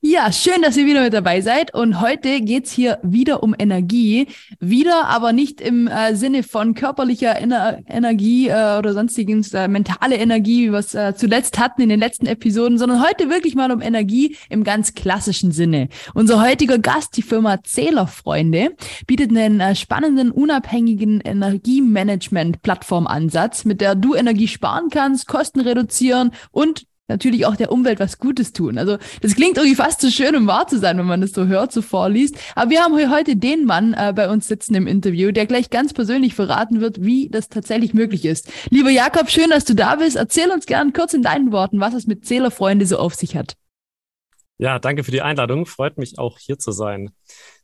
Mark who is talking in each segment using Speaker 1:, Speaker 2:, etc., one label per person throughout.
Speaker 1: Ja, schön, dass ihr wieder mit dabei seid. Und heute geht's hier wieder um Energie. Wieder, aber nicht im äh, Sinne von körperlicher Ener Energie äh, oder sonstigen äh, mentale Energie, wie wir es äh, zuletzt hatten in den letzten Episoden, sondern heute wirklich mal um Energie im ganz klassischen Sinne. Unser heutiger Gast, die Firma Zählerfreunde, bietet einen äh, spannenden, unabhängigen Energiemanagement-Plattformansatz, mit der du Energie sparen kannst, Kosten reduzieren und natürlich auch der Umwelt was Gutes tun. Also das klingt irgendwie fast zu schön, um wahr zu sein, wenn man das so hört, so vorliest. Aber wir haben heute den Mann äh, bei uns sitzen im Interview, der gleich ganz persönlich verraten wird, wie das tatsächlich möglich ist. Lieber Jakob, schön, dass du da bist. Erzähl uns gern kurz in deinen Worten, was es mit Zählerfreunde so auf sich hat.
Speaker 2: Ja, danke für die Einladung. Freut mich auch hier zu sein.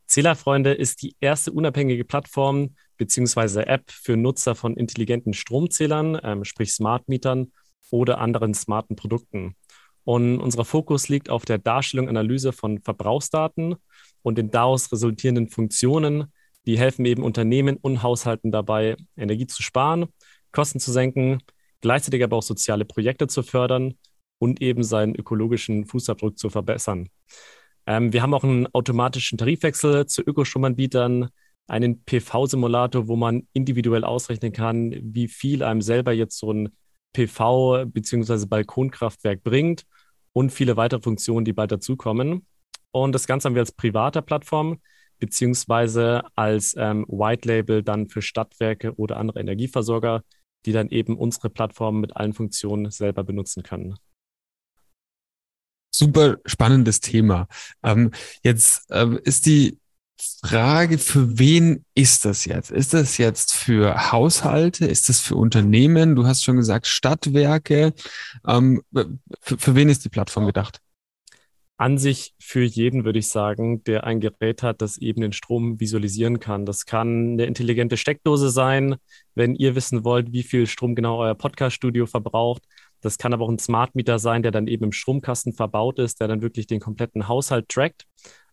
Speaker 2: Zählerfreunde ist die erste unabhängige Plattform beziehungsweise App für Nutzer von intelligenten Stromzählern, ähm, sprich Smart Mietern oder anderen smarten Produkten. Und unser Fokus liegt auf der Darstellung und Analyse von Verbrauchsdaten und den daraus resultierenden Funktionen, die helfen eben Unternehmen und Haushalten dabei, Energie zu sparen, Kosten zu senken, gleichzeitig aber auch soziale Projekte zu fördern und eben seinen ökologischen Fußabdruck zu verbessern. Ähm, wir haben auch einen automatischen Tarifwechsel zu Ökostromanbietern, einen PV-Simulator, wo man individuell ausrechnen kann, wie viel einem selber jetzt so ein PV- bzw. Balkonkraftwerk bringt und viele weitere Funktionen, die bald dazukommen. Und das Ganze haben wir als privater Plattform beziehungsweise als ähm, White Label dann für Stadtwerke oder andere Energieversorger, die dann eben unsere Plattform mit allen Funktionen selber benutzen können.
Speaker 3: Super spannendes Thema. Ähm, jetzt ähm, ist die Frage, für wen ist das jetzt? Ist das jetzt für Haushalte? Ist das für Unternehmen? Du hast schon gesagt, Stadtwerke. Ähm, für, für wen ist die Plattform gedacht?
Speaker 2: An sich für jeden, würde ich sagen, der ein Gerät hat, das eben den Strom visualisieren kann. Das kann eine intelligente Steckdose sein, wenn ihr wissen wollt, wie viel Strom genau euer Podcast-Studio verbraucht. Das kann aber auch ein Smart Meter sein, der dann eben im Stromkasten verbaut ist, der dann wirklich den kompletten Haushalt trackt.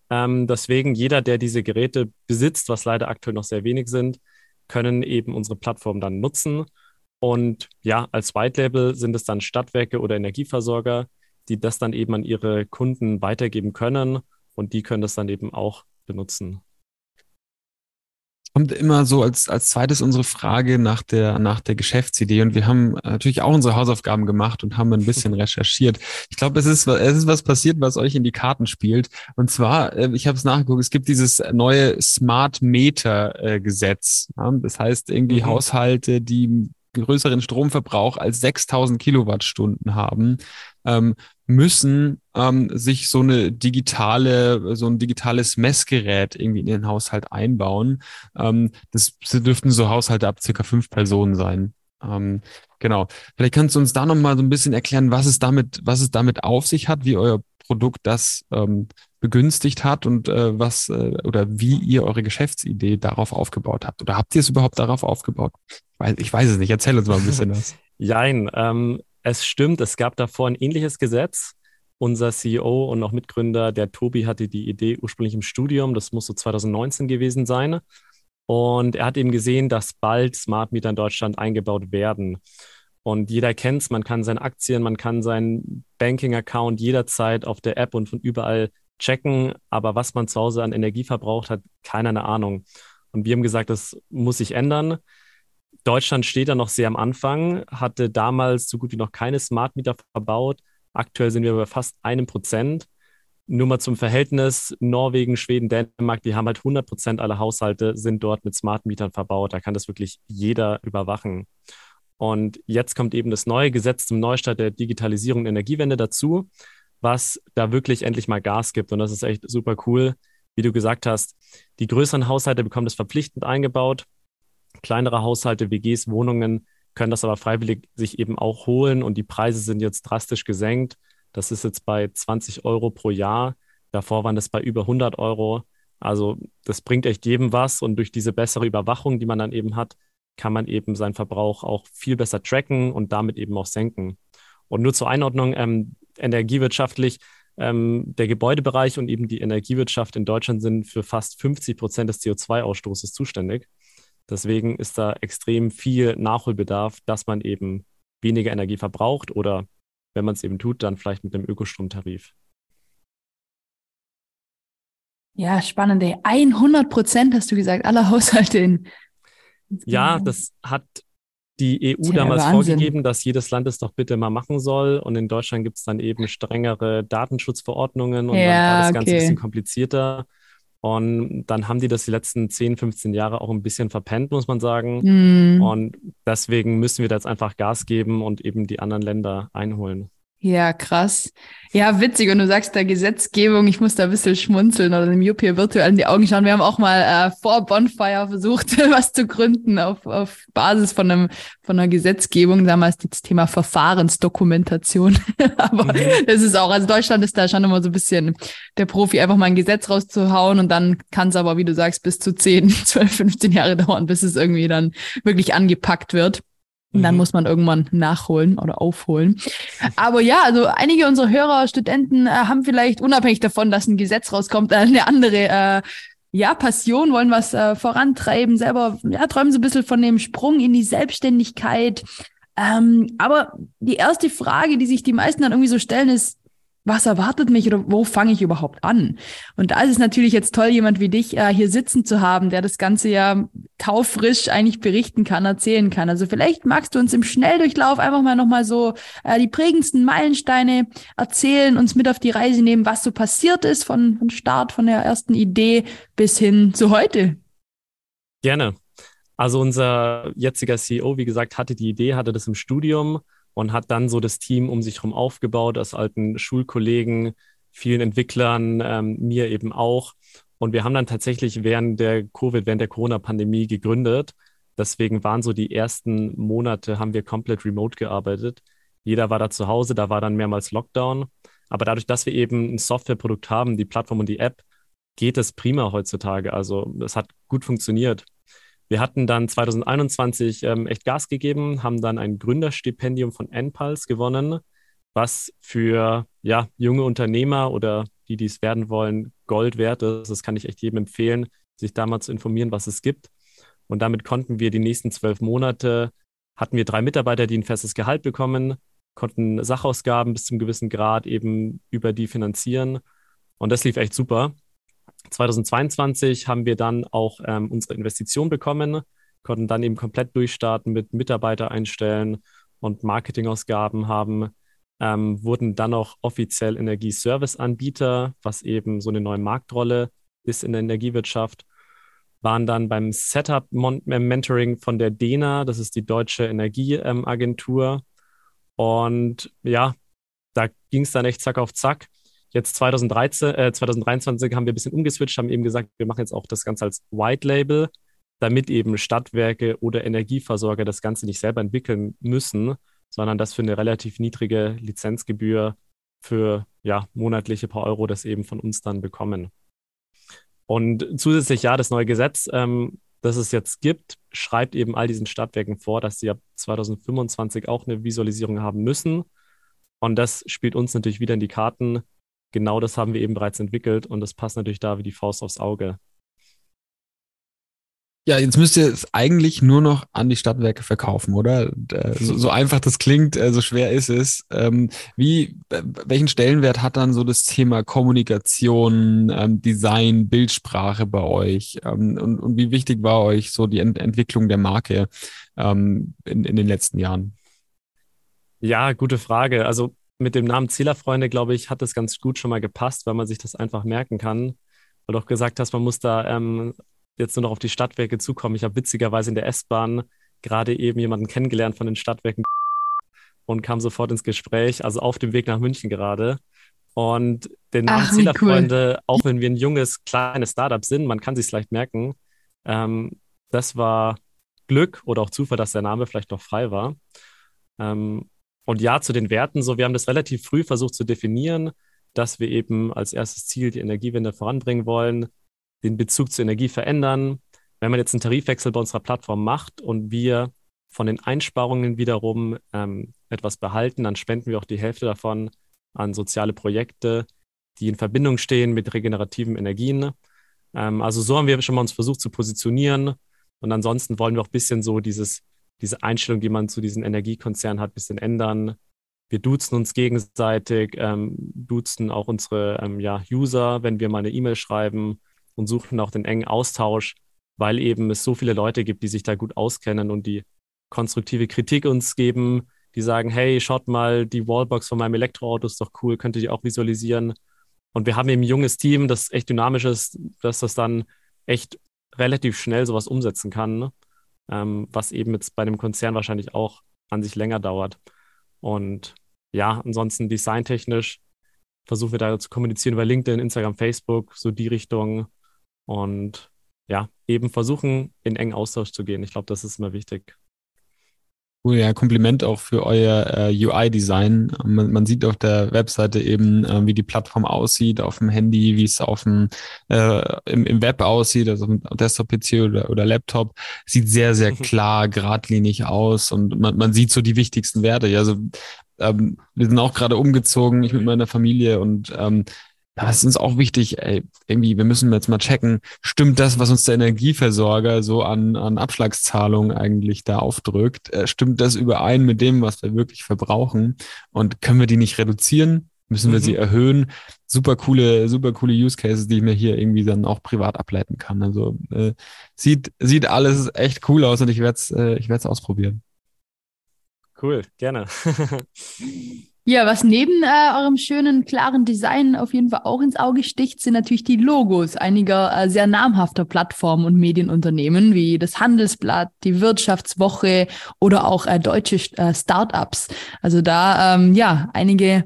Speaker 2: Ähm, deswegen jeder, der diese Geräte besitzt, was leider aktuell noch sehr wenig sind, können eben unsere Plattform dann nutzen. Und ja, als White Label sind es dann Stadtwerke oder Energieversorger, die das dann eben an ihre Kunden weitergeben können und die können das dann eben auch benutzen
Speaker 3: kommt immer so als, als zweites unsere Frage nach der, nach der Geschäftsidee. Und wir haben natürlich auch unsere Hausaufgaben gemacht und haben ein bisschen recherchiert. Ich glaube, es ist, es ist was passiert, was euch in die Karten spielt. Und zwar, äh, ich habe es nachgeguckt, es gibt dieses neue Smart Meter äh, Gesetz. Das heißt, irgendwie mhm. Haushalte, die größeren Stromverbrauch als 6000 Kilowattstunden haben, ähm, müssen ähm, sich so eine digitale, so ein digitales Messgerät irgendwie in den Haushalt einbauen. Ähm, das dürften so Haushalte ab circa fünf Personen sein. Ähm, genau. Vielleicht kannst du uns da nochmal so ein bisschen erklären, was es damit, was es damit auf sich hat, wie euer Produkt das ähm, begünstigt hat und äh, was äh, oder wie ihr eure Geschäftsidee darauf aufgebaut habt. Oder habt ihr es überhaupt darauf aufgebaut? Ich weiß, ich weiß es nicht. Erzähl uns mal ein bisschen was.
Speaker 2: Jein, ähm, es stimmt, es gab davor ein ähnliches Gesetz. Unser CEO und auch Mitgründer, der Tobi, hatte die Idee ursprünglich im Studium, das muss so 2019 gewesen sein. Und er hat eben gesehen, dass bald Smart Meter in Deutschland eingebaut werden. Und jeder kennt es, man kann seine Aktien, man kann seinen Banking-Account jederzeit auf der App und von überall checken. Aber was man zu Hause an Energie verbraucht, hat keiner eine Ahnung. Und wir haben gesagt, das muss sich ändern. Deutschland steht da noch sehr am Anfang, hatte damals so gut wie noch keine Smart Meter verbaut. Aktuell sind wir bei fast einem Prozent. Nur mal zum Verhältnis, Norwegen, Schweden, Dänemark, die haben halt 100 Prozent aller Haushalte sind dort mit Smart Mietern verbaut. Da kann das wirklich jeder überwachen. Und jetzt kommt eben das neue Gesetz zum Neustart der Digitalisierung und Energiewende dazu, was da wirklich endlich mal Gas gibt. Und das ist echt super cool. Wie du gesagt hast, die größeren Haushalte bekommen das verpflichtend eingebaut. Kleinere Haushalte, WGs, Wohnungen können das aber freiwillig sich eben auch holen und die Preise sind jetzt drastisch gesenkt. Das ist jetzt bei 20 Euro pro Jahr. Davor waren das bei über 100 Euro. Also das bringt echt jedem was und durch diese bessere Überwachung, die man dann eben hat, kann man eben seinen Verbrauch auch viel besser tracken und damit eben auch senken. Und nur zur Einordnung, ähm, energiewirtschaftlich, ähm, der Gebäudebereich und eben die Energiewirtschaft in Deutschland sind für fast 50 Prozent des CO2-Ausstoßes zuständig. Deswegen ist da extrem viel Nachholbedarf, dass man eben weniger Energie verbraucht oder wenn man es eben tut, dann vielleicht mit einem Ökostromtarif.
Speaker 1: Ja, spannend. 100 Prozent hast du gesagt, aller Haushalte in.
Speaker 2: Ja, das hat die EU damals Wahnsinn. vorgegeben, dass jedes Land es doch bitte mal machen soll. Und in Deutschland gibt es dann eben strengere Datenschutzverordnungen und ja, dann war das Ganze okay. ein bisschen komplizierter. Und dann haben die das die letzten 10, 15 Jahre auch ein bisschen verpennt, muss man sagen. Mm. Und deswegen müssen wir da jetzt einfach Gas geben und eben die anderen Länder einholen.
Speaker 1: Ja, krass. Ja, witzig. Und du sagst da Gesetzgebung, ich muss da ein bisschen schmunzeln oder dem Jupp hier virtuell in die Augen schauen. Wir haben auch mal äh, vor Bonfire versucht, was zu gründen auf, auf Basis von einem von einer Gesetzgebung. Damals das Thema Verfahrensdokumentation. Aber mhm. das ist auch, also Deutschland ist da schon immer so ein bisschen der Profi, einfach mal ein Gesetz rauszuhauen und dann kann es aber, wie du sagst, bis zu 10, 12, 15 Jahre dauern, bis es irgendwie dann wirklich angepackt wird. Und dann mhm. muss man irgendwann nachholen oder aufholen. Aber ja, also einige unserer Hörer, Studenten äh, haben vielleicht unabhängig davon, dass ein Gesetz rauskommt, äh, eine andere äh, ja, Passion, wollen was äh, vorantreiben, selber ja, träumen so ein bisschen von dem Sprung in die Selbstständigkeit. Ähm, aber die erste Frage, die sich die meisten dann irgendwie so stellen, ist, was erwartet mich oder wo fange ich überhaupt an? Und da ist es natürlich jetzt toll, jemand wie dich äh, hier sitzen zu haben, der das Ganze ja taufrisch eigentlich berichten kann, erzählen kann. Also vielleicht magst du uns im Schnelldurchlauf einfach mal nochmal so äh, die prägendsten Meilensteine erzählen, uns mit auf die Reise nehmen, was so passiert ist von, von Start, von der ersten Idee bis hin zu heute.
Speaker 2: Gerne. Also unser jetziger CEO, wie gesagt, hatte die Idee, hatte das im Studium und hat dann so das Team um sich herum aufgebaut, aus alten Schulkollegen, vielen Entwicklern, ähm, mir eben auch. Und wir haben dann tatsächlich während der Covid, während der Corona-Pandemie gegründet. Deswegen waren so die ersten Monate, haben wir komplett remote gearbeitet. Jeder war da zu Hause, da war dann mehrmals Lockdown. Aber dadurch, dass wir eben ein Softwareprodukt haben, die Plattform und die App, geht es prima heutzutage. Also es hat gut funktioniert. Wir hatten dann 2021 ähm, echt Gas gegeben, haben dann ein Gründerstipendium von NPulse gewonnen, was für ja, junge Unternehmer oder die, die es werden wollen, Gold wert ist. Das kann ich echt jedem empfehlen, sich da mal zu informieren, was es gibt. Und damit konnten wir die nächsten zwölf Monate, hatten wir drei Mitarbeiter, die ein festes Gehalt bekommen, konnten Sachausgaben bis zum gewissen Grad eben über die finanzieren. Und das lief echt super. 2022 haben wir dann auch ähm, unsere Investition bekommen, konnten dann eben komplett durchstarten mit Mitarbeiter einstellen und Marketingausgaben haben, ähm, wurden dann auch offiziell Energieservice-Anbieter, was eben so eine neue Marktrolle ist in der Energiewirtschaft, waren dann beim Setup-Mentoring von der DENA, das ist die Deutsche Energieagentur. Ähm, und ja, da ging es dann echt zack auf zack. Jetzt 2013, äh, 2023 haben wir ein bisschen umgeswitcht, haben eben gesagt, wir machen jetzt auch das Ganze als White Label, damit eben Stadtwerke oder Energieversorger das Ganze nicht selber entwickeln müssen, sondern das für eine relativ niedrige Lizenzgebühr für ja, monatliche paar Euro das eben von uns dann bekommen. Und zusätzlich, ja, das neue Gesetz, ähm, das es jetzt gibt, schreibt eben all diesen Stadtwerken vor, dass sie ab 2025 auch eine Visualisierung haben müssen. Und das spielt uns natürlich wieder in die Karten, genau das haben wir eben bereits entwickelt und das passt natürlich da wie die Faust aufs Auge.
Speaker 3: Ja, jetzt müsst ihr es eigentlich nur noch an die Stadtwerke verkaufen, oder? Äh, so, so einfach das klingt, äh, so schwer ist es. Ähm, wie, welchen Stellenwert hat dann so das Thema Kommunikation, ähm, Design, Bildsprache bei euch? Ähm, und, und wie wichtig war euch so die Ent Entwicklung der Marke in, in den letzten Jahren?
Speaker 2: Ja, gute Frage. Also mit dem Namen Zählerfreunde, glaube ich, hat das ganz gut schon mal gepasst, weil man sich das einfach merken kann. Weil du auch gesagt hast, man muss da ähm, jetzt nur noch auf die Stadtwerke zukommen. Ich habe witzigerweise in der S-Bahn gerade eben jemanden kennengelernt von den Stadtwerken und kam sofort ins Gespräch, also auf dem Weg nach München gerade. Und den Namen Ach, Zählerfreunde, cool. auch wenn wir ein junges, kleines Startup sind, man kann sich leicht merken, ähm, das war Glück oder auch Zufall, dass der Name vielleicht noch frei war. Ähm, und ja, zu den Werten, so wir haben das relativ früh versucht zu definieren, dass wir eben als erstes Ziel die Energiewende voranbringen wollen, den Bezug zur Energie verändern. Wenn man jetzt einen Tarifwechsel bei unserer Plattform macht und wir von den Einsparungen wiederum ähm, etwas behalten, dann spenden wir auch die Hälfte davon an soziale Projekte, die in Verbindung stehen mit regenerativen Energien. Ähm, also so haben wir schon mal uns versucht zu positionieren Und ansonsten wollen wir auch ein bisschen so dieses, diese Einstellung, die man zu diesen Energiekonzernen hat, ein bisschen ändern. Wir duzen uns gegenseitig, ähm, duzen auch unsere ähm, ja, User, wenn wir mal eine E-Mail schreiben und suchen auch den engen Austausch, weil eben es so viele Leute gibt, die sich da gut auskennen und die konstruktive Kritik uns geben, die sagen, hey, schaut mal, die Wallbox von meinem Elektroauto ist doch cool, könnt ihr die auch visualisieren. Und wir haben eben ein junges Team, das echt dynamisch ist, dass das dann echt relativ schnell sowas umsetzen kann, ne? Ähm, was eben jetzt bei einem Konzern wahrscheinlich auch an sich länger dauert. Und ja, ansonsten designtechnisch versuchen wir da zu kommunizieren über LinkedIn, Instagram, Facebook, so die Richtung. Und ja, eben versuchen, in engen Austausch zu gehen. Ich glaube, das ist immer wichtig.
Speaker 3: Cool, ja, Kompliment auch für euer äh, UI-Design. Man, man, sieht auf der Webseite eben, äh, wie die Plattform aussieht, auf dem Handy, wie es auf dem äh, im, im Web aussieht, also auf dem Desktop-PC oder, oder Laptop. Sieht sehr, sehr mhm. klar, geradlinig aus und man, man sieht so die wichtigsten Werte. Ja, also ähm, wir sind auch gerade umgezogen, ich mit meiner Familie und ähm, da ist uns auch wichtig, ey, irgendwie, wir müssen jetzt mal checken, stimmt das, was uns der Energieversorger so an, an Abschlagszahlungen eigentlich da aufdrückt, äh, stimmt das überein mit dem, was wir wirklich verbrauchen? Und können wir die nicht reduzieren? Müssen wir mhm. sie erhöhen? Super coole, super coole Use Cases, die ich mir hier irgendwie dann auch privat ableiten kann. Also äh, sieht, sieht alles echt cool aus und ich werde es äh, ich werde es ausprobieren.
Speaker 2: Cool, gerne.
Speaker 1: Ja, was neben äh, eurem schönen, klaren Design auf jeden Fall auch ins Auge sticht, sind natürlich die Logos einiger äh, sehr namhafter Plattformen und Medienunternehmen, wie das Handelsblatt, die Wirtschaftswoche oder auch äh, deutsche äh, Startups. Also da, ähm, ja, einige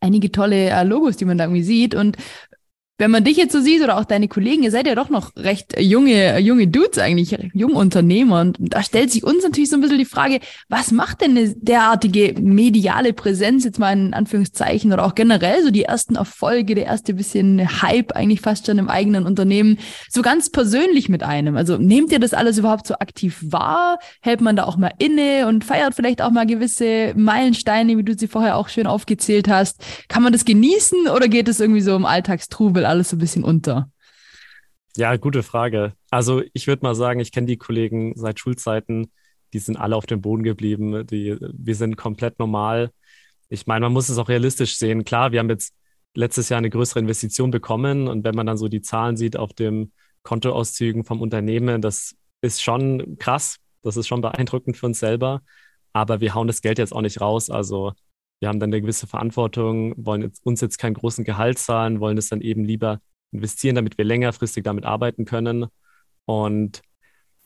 Speaker 1: einige tolle äh, Logos, die man da irgendwie sieht. Und wenn man dich jetzt so sieht oder auch deine Kollegen, ihr seid ja doch noch recht junge, junge Dudes eigentlich, junge Unternehmer. Und da stellt sich uns natürlich so ein bisschen die Frage, was macht denn eine derartige mediale Präsenz jetzt mal in Anführungszeichen oder auch generell so die ersten Erfolge, der erste bisschen Hype eigentlich fast schon im eigenen Unternehmen so ganz persönlich mit einem? Also nehmt ihr das alles überhaupt so aktiv wahr? Hält man da auch mal inne und feiert vielleicht auch mal gewisse Meilensteine, wie du sie vorher auch schön aufgezählt hast? Kann man das genießen oder geht es irgendwie so im Alltagstrubel alles so ein bisschen unter?
Speaker 2: Ja, gute Frage. Also ich würde mal sagen, ich kenne die Kollegen seit Schulzeiten, die sind alle auf dem Boden geblieben. Die, wir sind komplett normal. Ich meine, man muss es auch realistisch sehen. Klar, wir haben jetzt letztes Jahr eine größere Investition bekommen und wenn man dann so die Zahlen sieht auf dem Kontoauszügen vom Unternehmen, das ist schon krass. Das ist schon beeindruckend für uns selber. Aber wir hauen das Geld jetzt auch nicht raus. Also wir haben dann eine gewisse Verantwortung, wollen jetzt, uns jetzt keinen großen Gehalt zahlen, wollen es dann eben lieber investieren, damit wir längerfristig damit arbeiten können. Und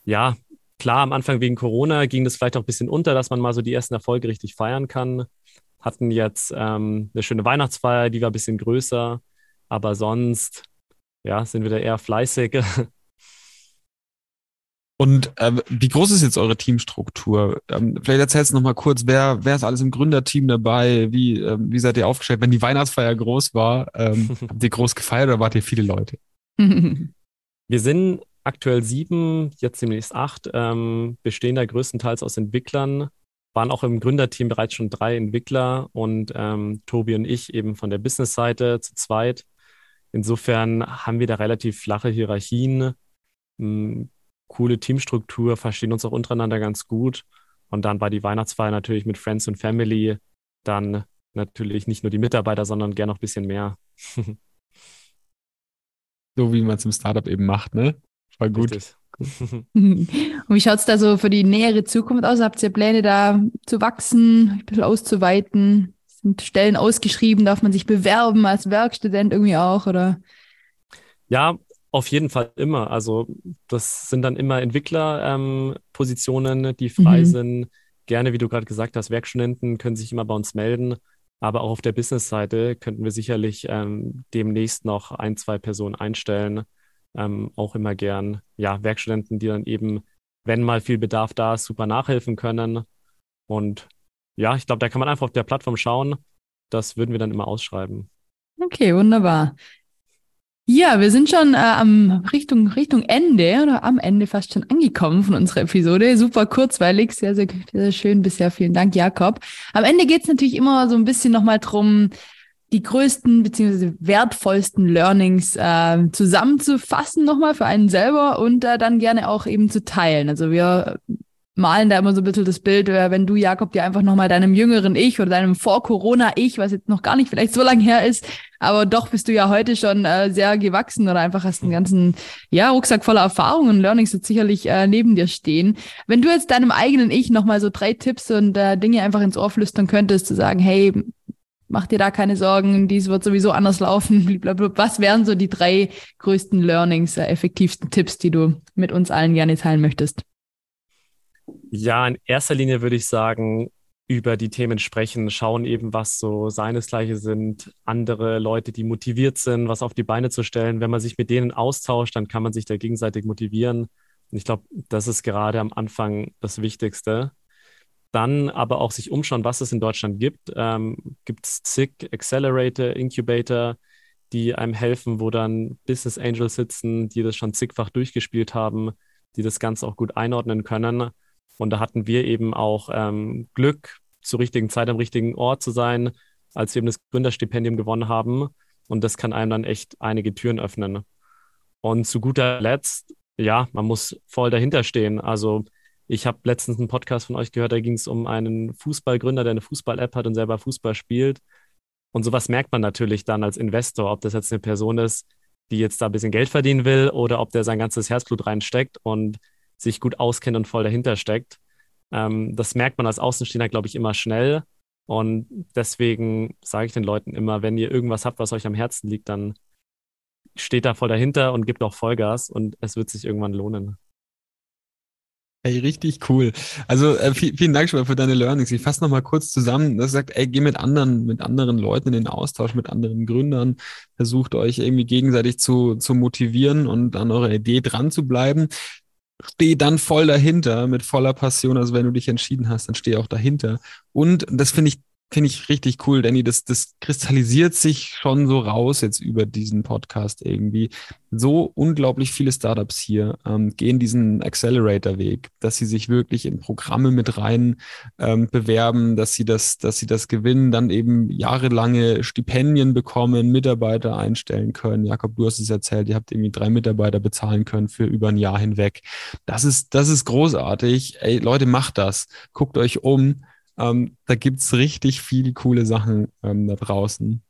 Speaker 2: ja, klar, am Anfang wegen Corona ging das vielleicht auch ein bisschen unter, dass man mal so die ersten Erfolge richtig feiern kann. Hatten jetzt ähm, eine schöne Weihnachtsfeier, die war ein bisschen größer, aber sonst, ja, sind wir da eher fleißig.
Speaker 3: Und äh, wie groß ist jetzt eure Teamstruktur? Ähm, vielleicht erzählst du noch mal kurz, wer, wer ist alles im Gründerteam dabei? Wie, ähm, wie seid ihr aufgestellt? Wenn die Weihnachtsfeier groß war, ähm, habt ihr groß gefeiert oder wart ihr viele Leute?
Speaker 2: Wir sind aktuell sieben, jetzt demnächst acht, ähm, bestehen da größtenteils aus Entwicklern, waren auch im Gründerteam bereits schon drei Entwickler und ähm, Tobi und ich eben von der Business-Seite zu zweit. Insofern haben wir da relativ flache Hierarchien coole Teamstruktur, verstehen uns auch untereinander ganz gut. Und dann war die Weihnachtsfeier natürlich mit Friends und Family dann natürlich nicht nur die Mitarbeiter, sondern gern noch ein bisschen mehr.
Speaker 3: so wie man es im Startup eben macht, ne? War gut.
Speaker 1: und wie schaut es da so für die nähere Zukunft aus? Habt ihr Pläne da zu wachsen, ein bisschen auszuweiten? Sind Stellen ausgeschrieben? Darf man sich bewerben als Werkstudent irgendwie auch? Oder?
Speaker 2: Ja, auf jeden Fall immer. Also das sind dann immer Entwicklerpositionen, ähm, die frei mhm. sind. Gerne, wie du gerade gesagt hast, Werkstudenten können sich immer bei uns melden. Aber auch auf der Business-Seite könnten wir sicherlich ähm, demnächst noch ein, zwei Personen einstellen. Ähm, auch immer gern, ja, Werkstudenten, die dann eben, wenn mal viel Bedarf da ist, super nachhelfen können. Und ja, ich glaube, da kann man einfach auf der Plattform schauen. Das würden wir dann immer ausschreiben.
Speaker 1: Okay, wunderbar. Ja, wir sind schon äh, am Richtung, Richtung Ende oder am Ende fast schon angekommen von unserer Episode. Super kurzweilig, sehr, sehr, sehr schön bisher. Vielen Dank, Jakob. Am Ende geht's natürlich immer so ein bisschen nochmal drum, die größten beziehungsweise wertvollsten Learnings äh, zusammenzufassen nochmal für einen selber und äh, dann gerne auch eben zu teilen. Also wir malen da immer so ein bisschen das Bild, äh, wenn du, Jakob, dir einfach nochmal deinem jüngeren Ich oder deinem Vor-Corona-Ich, was jetzt noch gar nicht vielleicht so lange her ist, aber doch bist du ja heute schon äh, sehr gewachsen oder einfach hast einen ganzen ja, Rucksack voller Erfahrungen und Learnings jetzt sicherlich äh, neben dir stehen. Wenn du jetzt deinem eigenen Ich nochmal so drei Tipps und äh, Dinge einfach ins Ohr flüstern könntest, zu sagen, hey, mach dir da keine Sorgen, dies wird sowieso anders laufen. Blablabla. Was wären so die drei größten Learnings, äh, effektivsten Tipps, die du mit uns allen gerne teilen möchtest?
Speaker 2: Ja, in erster Linie würde ich sagen, über die Themen sprechen, schauen eben, was so seinesgleiche sind, andere Leute, die motiviert sind, was auf die Beine zu stellen. Wenn man sich mit denen austauscht, dann kann man sich da gegenseitig motivieren. Und ich glaube, das ist gerade am Anfang das Wichtigste. Dann aber auch sich umschauen, was es in Deutschland gibt. Ähm, gibt es zig Accelerator, Incubator, die einem helfen, wo dann Business Angels sitzen, die das schon zigfach durchgespielt haben, die das Ganze auch gut einordnen können. Und da hatten wir eben auch ähm, Glück, zur richtigen Zeit am richtigen Ort zu sein, als wir eben das Gründerstipendium gewonnen haben. Und das kann einem dann echt einige Türen öffnen. Und zu guter Letzt, ja, man muss voll dahinter stehen. Also ich habe letztens einen Podcast von euch gehört, da ging es um einen Fußballgründer, der eine Fußball-App hat und selber Fußball spielt. Und sowas merkt man natürlich dann als Investor, ob das jetzt eine Person ist, die jetzt da ein bisschen Geld verdienen will oder ob der sein ganzes Herzblut reinsteckt und sich gut auskennt und voll dahinter steckt. Ähm, das merkt man als Außenstehender, glaube ich, immer schnell. Und deswegen sage ich den Leuten immer, wenn ihr irgendwas habt, was euch am Herzen liegt, dann steht da voll dahinter und gibt auch Vollgas und es wird sich irgendwann lohnen.
Speaker 3: Ey, richtig cool. Also äh, vielen Dank schon mal für deine Learnings. Ich fasse nochmal kurz zusammen. Das sagt, ey, geh mit anderen, mit anderen Leuten in den Austausch, mit anderen Gründern. Versucht euch irgendwie gegenseitig zu, zu motivieren und an eurer Idee dran zu bleiben steh dann voll dahinter mit voller Passion. Also wenn du dich entschieden hast, dann steh auch dahinter. Und das finde ich Finde ich richtig cool, Danny. Das, das kristallisiert sich schon so raus jetzt über diesen Podcast irgendwie. So unglaublich viele Startups hier ähm, gehen diesen Accelerator-Weg, dass sie sich wirklich in Programme mit rein ähm, bewerben, dass sie das, dass sie das gewinnen, dann eben jahrelange Stipendien bekommen, Mitarbeiter einstellen können. Jakob, du hast es erzählt, ihr habt irgendwie drei Mitarbeiter bezahlen können für über ein Jahr hinweg. Das ist, das ist großartig. Ey, Leute, macht das. Guckt euch um ähm, da gibt's richtig viele coole Sachen ähm, da draußen.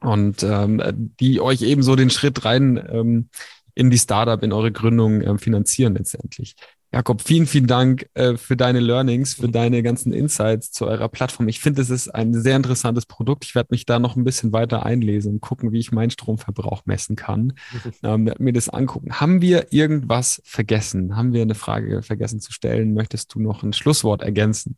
Speaker 3: Und ähm, die euch eben so den Schritt rein ähm, in die Startup, in eure Gründung ähm, finanzieren letztendlich. Jakob, vielen, vielen Dank äh, für deine Learnings, für deine ganzen Insights zu eurer Plattform. Ich finde, es ist ein sehr interessantes Produkt. Ich werde mich da noch ein bisschen weiter einlesen und gucken, wie ich meinen Stromverbrauch messen kann. ähm, mir das angucken. Haben wir irgendwas vergessen? Haben wir eine Frage vergessen zu stellen? Möchtest du noch ein Schlusswort ergänzen?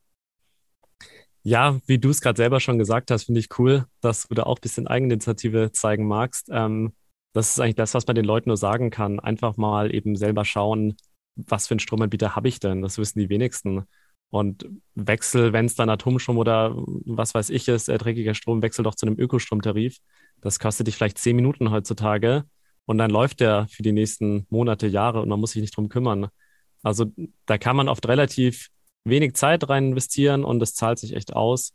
Speaker 2: Ja, wie du es gerade selber schon gesagt hast, finde ich cool, dass du da auch ein bisschen Eigeninitiative zeigen magst. Ähm, das ist eigentlich das, was man den Leuten nur sagen kann. Einfach mal eben selber schauen, was für einen Stromanbieter habe ich denn? Das wissen die wenigsten. Und Wechsel, wenn es dann Atomstrom oder was weiß ich ist, äh, dreckiger Strom, wechsel doch zu einem Ökostromtarif. Das kostet dich vielleicht zehn Minuten heutzutage und dann läuft der für die nächsten Monate, Jahre und man muss sich nicht drum kümmern. Also da kann man oft relativ wenig Zeit rein investieren und das zahlt sich echt aus.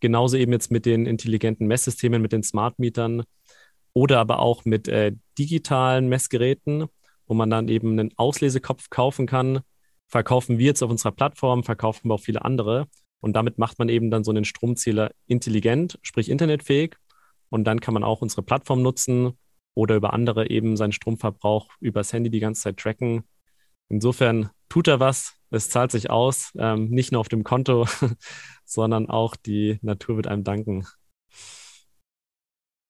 Speaker 2: Genauso eben jetzt mit den intelligenten Messsystemen, mit den Smart Mietern oder aber auch mit äh, digitalen Messgeräten, wo man dann eben einen Auslesekopf kaufen kann. Verkaufen wir jetzt auf unserer Plattform, verkaufen wir auch viele andere. Und damit macht man eben dann so einen Stromzähler intelligent, sprich internetfähig. Und dann kann man auch unsere Plattform nutzen oder über andere eben seinen Stromverbrauch übers Handy die ganze Zeit tracken. Insofern tut er was, es zahlt sich aus, ähm, nicht nur auf dem Konto, sondern auch die Natur wird einem danken.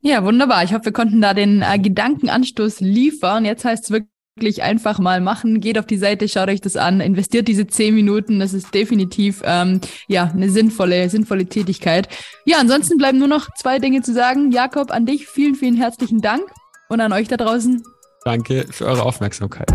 Speaker 1: Ja, wunderbar. Ich hoffe, wir konnten da den äh, Gedankenanstoß liefern. Jetzt heißt es wirklich einfach mal machen. Geht auf die Seite, schaut euch das an, investiert diese zehn Minuten. Das ist definitiv ähm, ja eine sinnvolle, sinnvolle Tätigkeit. Ja, ansonsten bleiben nur noch zwei Dinge zu sagen. Jakob, an dich vielen, vielen herzlichen Dank und an euch da draußen.
Speaker 3: Danke für eure Aufmerksamkeit.